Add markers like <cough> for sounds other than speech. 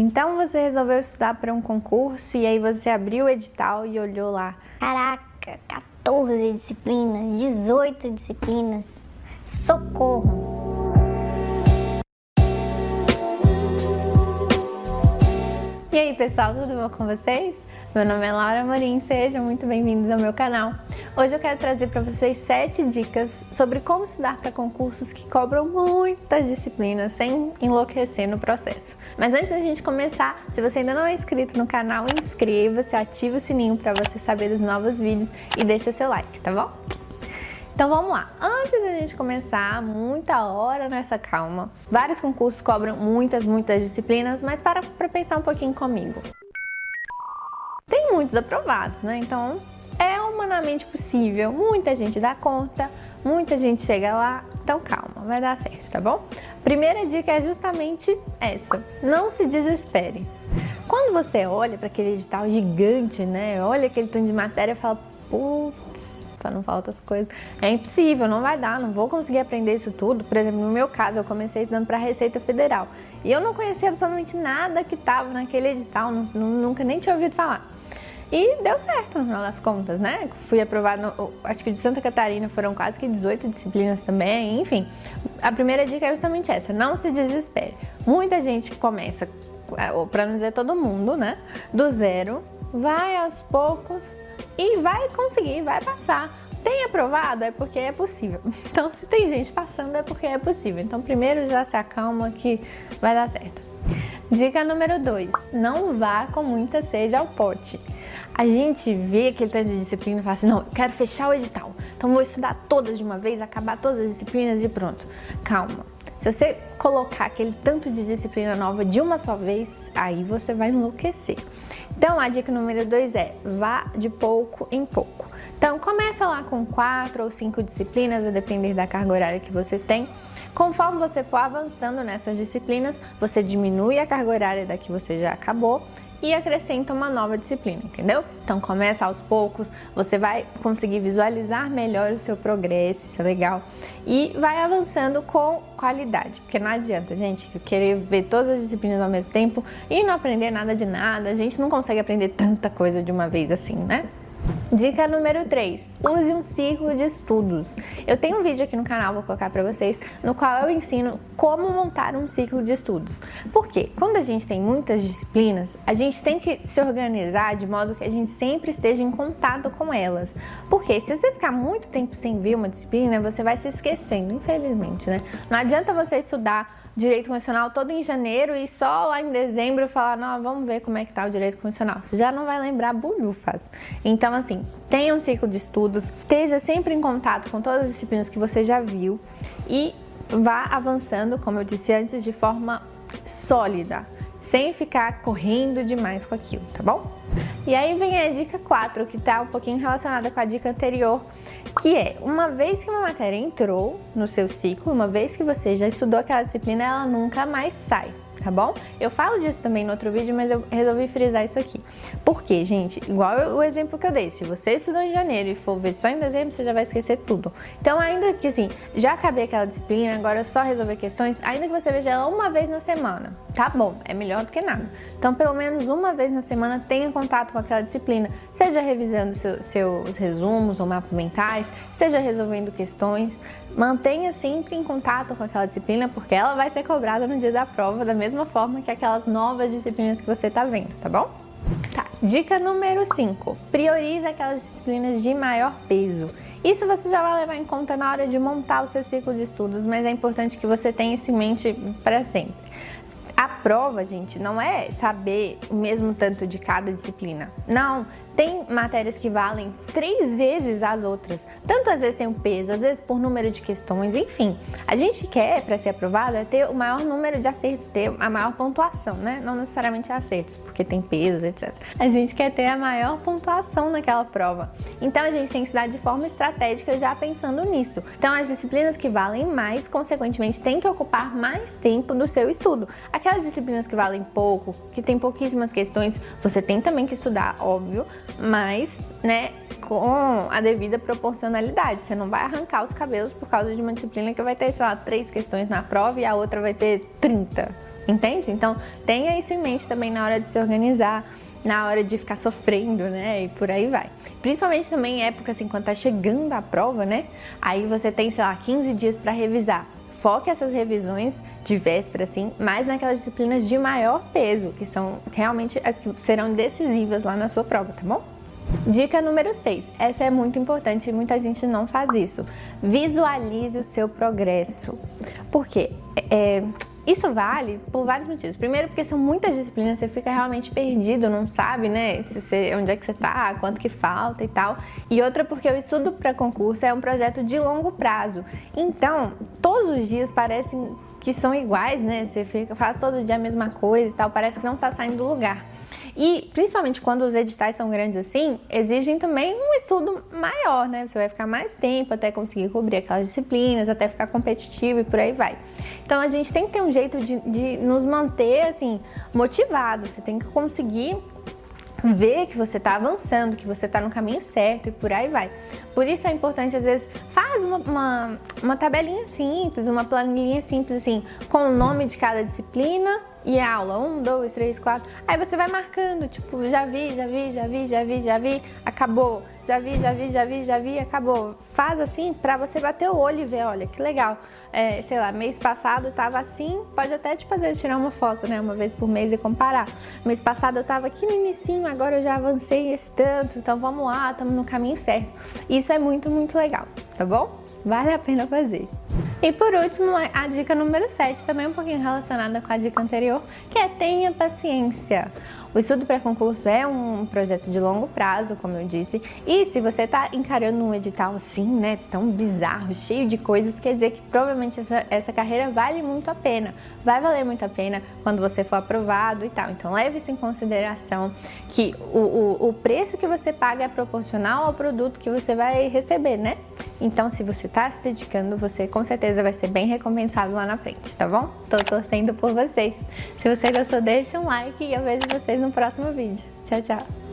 Então você resolveu estudar para um concurso e aí você abriu o edital e olhou lá. Caraca, 14 disciplinas, 18 disciplinas. Socorro! E aí pessoal, tudo bom com vocês? Meu nome é Laura Morim, sejam muito bem-vindos ao meu canal. Hoje eu quero trazer para vocês sete dicas sobre como estudar para concursos que cobram muitas disciplinas sem enlouquecer no processo. Mas antes da gente começar, se você ainda não é inscrito no canal, inscreva-se, ative o sininho para você saber dos novos vídeos e deixe o seu like, tá bom? Então vamos lá. Antes da gente começar, muita hora nessa calma. Vários concursos cobram muitas, muitas disciplinas, mas para para pensar um pouquinho comigo. Tem muitos aprovados, né? Então humanamente possível. Muita gente dá conta, muita gente chega lá. Então calma, vai dar certo, tá bom? Primeira dica é justamente essa: não se desespere. Quando você olha para aquele edital gigante, né? Olha aquele tanto de matéria e fala, putz, para não falar outras coisas, é impossível, não vai dar, não vou conseguir aprender isso tudo. Por exemplo, no meu caso, eu comecei estudando para a Receita Federal e eu não conhecia absolutamente nada que estava naquele edital, nunca nem tinha ouvido falar. E deu certo no final das contas, né? Fui aprovada, acho que de Santa Catarina foram quase que 18 disciplinas também, enfim. A primeira dica é justamente essa: não se desespere. Muita gente começa, é, para não dizer todo mundo, né? Do zero, vai aos poucos e vai conseguir, vai passar. Tem aprovado é porque é possível. <laughs> Então, se tem gente passando é porque é possível. Então, primeiro já se acalma que vai dar certo. Dica número 2: não vá com muita sede ao pote. A gente vê aquele tanto de disciplina e fala assim: não, quero fechar o edital, então vou estudar todas de uma vez, acabar todas as disciplinas e pronto. Calma. Se você colocar aquele tanto de disciplina nova de uma só vez, aí você vai enlouquecer. Então a dica número 2 é: vá de pouco em pouco. Então começa lá com quatro ou cinco disciplinas, a depender da carga horária que você tem. Conforme você for avançando nessas disciplinas, você diminui a carga horária da que você já acabou e acrescenta uma nova disciplina, entendeu? Então começa aos poucos, você vai conseguir visualizar melhor o seu progresso, isso é legal, e vai avançando com qualidade, porque não adianta, gente, querer ver todas as disciplinas ao mesmo tempo e não aprender nada de nada, a gente não consegue aprender tanta coisa de uma vez assim, né? Dica número 3: use um ciclo de estudos. Eu tenho um vídeo aqui no canal, vou colocar para vocês, no qual eu ensino como montar um ciclo de estudos. Porque quando a gente tem muitas disciplinas, a gente tem que se organizar de modo que a gente sempre esteja em contato com elas. Porque se você ficar muito tempo sem ver uma disciplina, você vai se esquecendo, infelizmente, né? Não adianta você estudar direito constitucional todo em janeiro e só lá em dezembro falar, não, vamos ver como é que tá o direito constitucional. Você já não vai lembrar bulhufas. Então, assim, tenha um ciclo de estudos, esteja sempre em contato com todas as disciplinas que você já viu e vá avançando, como eu disse antes, de forma sólida, sem ficar correndo demais com aquilo, tá bom? E aí vem a dica 4, que tá um pouquinho relacionada com a dica anterior, que é, uma vez que uma matéria entrou no seu ciclo, uma vez que você já estudou aquela disciplina, ela nunca mais sai tá bom? Eu falo disso também no outro vídeo, mas eu resolvi frisar isso aqui. Porque, gente, igual o exemplo que eu dei, se você estudou em janeiro e for ver só em dezembro, você já vai esquecer tudo. Então, ainda que assim, já acabei aquela disciplina, agora é só resolver questões, ainda que você veja ela uma vez na semana, tá bom, é melhor do que nada. Então, pelo menos uma vez na semana, tenha contato com aquela disciplina, seja revisando seu, seus resumos ou mapas mentais, seja resolvendo questões. Mantenha sempre em contato com aquela disciplina, porque ela vai ser cobrada no dia da prova da mesma forma que aquelas novas disciplinas que você está vendo, tá bom? Tá. Dica número 5. Priorize aquelas disciplinas de maior peso. Isso você já vai levar em conta na hora de montar o seu ciclo de estudos, mas é importante que você tenha isso em mente para sempre. Prova, gente, não é saber o mesmo tanto de cada disciplina. Não, tem matérias que valem três vezes as outras. Tanto às vezes tem um peso, às vezes por número de questões, enfim. A gente quer, para ser aprovado, é ter o maior número de acertos, ter a maior pontuação, né? Não necessariamente acertos, porque tem pesos, etc. A gente quer ter a maior pontuação naquela prova. Então a gente tem que estudar de forma estratégica já pensando nisso. Então as disciplinas que valem mais, consequentemente, têm que ocupar mais tempo do seu estudo. Aquelas disciplinas que valem pouco, que tem pouquíssimas questões, você tem também que estudar, óbvio, mas, né, com a devida proporcionalidade. Você não vai arrancar os cabelos por causa de uma disciplina que vai ter, sei lá, três questões na prova e a outra vai ter 30. Entende? Então, tenha isso em mente também na hora de se organizar, na hora de ficar sofrendo, né? E por aí vai. Principalmente também em época assim, quando tá chegando a prova, né? Aí você tem, sei lá, 15 dias para revisar. Foque essas revisões de véspera, assim, mais naquelas disciplinas de maior peso, que são realmente as que serão decisivas lá na sua prova, tá bom? Dica número 6. Essa é muito importante e muita gente não faz isso. Visualize o seu progresso. Por quê? É, isso vale por vários motivos. Primeiro, porque são muitas disciplinas, você fica realmente perdido, não sabe, né? Se você, onde é que você tá, quanto que falta e tal. E outra, porque o estudo para concurso é um projeto de longo prazo. Então, todos os dias parecem que são iguais, né? Você fica, faz todo dia a mesma coisa e tal, parece que não tá saindo do lugar. E principalmente quando os editais são grandes assim, exigem também um estudo maior, né? Você vai ficar mais tempo até conseguir cobrir aquelas disciplinas, até ficar competitivo e por aí vai. Então a gente tem que ter um jeito de, de nos manter assim motivados. Você tem que conseguir ver que você está avançando, que você está no caminho certo e por aí vai. Por isso é importante, às vezes, faz uma, uma, uma tabelinha simples, uma planilhinha simples, assim, com o nome de cada disciplina e aula. Um, dois, três, quatro. Aí você vai marcando, tipo, já vi, já vi, já vi, já vi, já vi, acabou já vi, já vi, já vi, já vi, acabou. Faz assim para você bater o olho e ver, olha, que legal. É, sei lá, mês passado tava assim, pode até te fazer tirar uma foto, né, uma vez por mês e comparar. Mês passado eu tava aqui no inicinho, agora eu já avancei esse tanto, então vamos lá, estamos no caminho certo. Isso é muito, muito legal, tá bom? Vale a pena fazer. E por último, a dica número 7, também um pouquinho relacionada com a dica anterior, que é tenha paciência. O estudo pré-concurso é um projeto de longo prazo, como eu disse, e se você está encarando um edital assim, né, tão bizarro, cheio de coisas, quer dizer que provavelmente essa, essa carreira vale muito a pena. Vai valer muito a pena quando você for aprovado e tal. Então leve isso em consideração que o, o, o preço que você paga é proporcional ao produto que você vai receber, né? Então, se você está se dedicando, você com certeza vai ser bem recompensado lá na frente, tá bom? Tô torcendo por vocês. Se você gostou, deixa um like e eu vejo vocês no próximo vídeo. Tchau, tchau!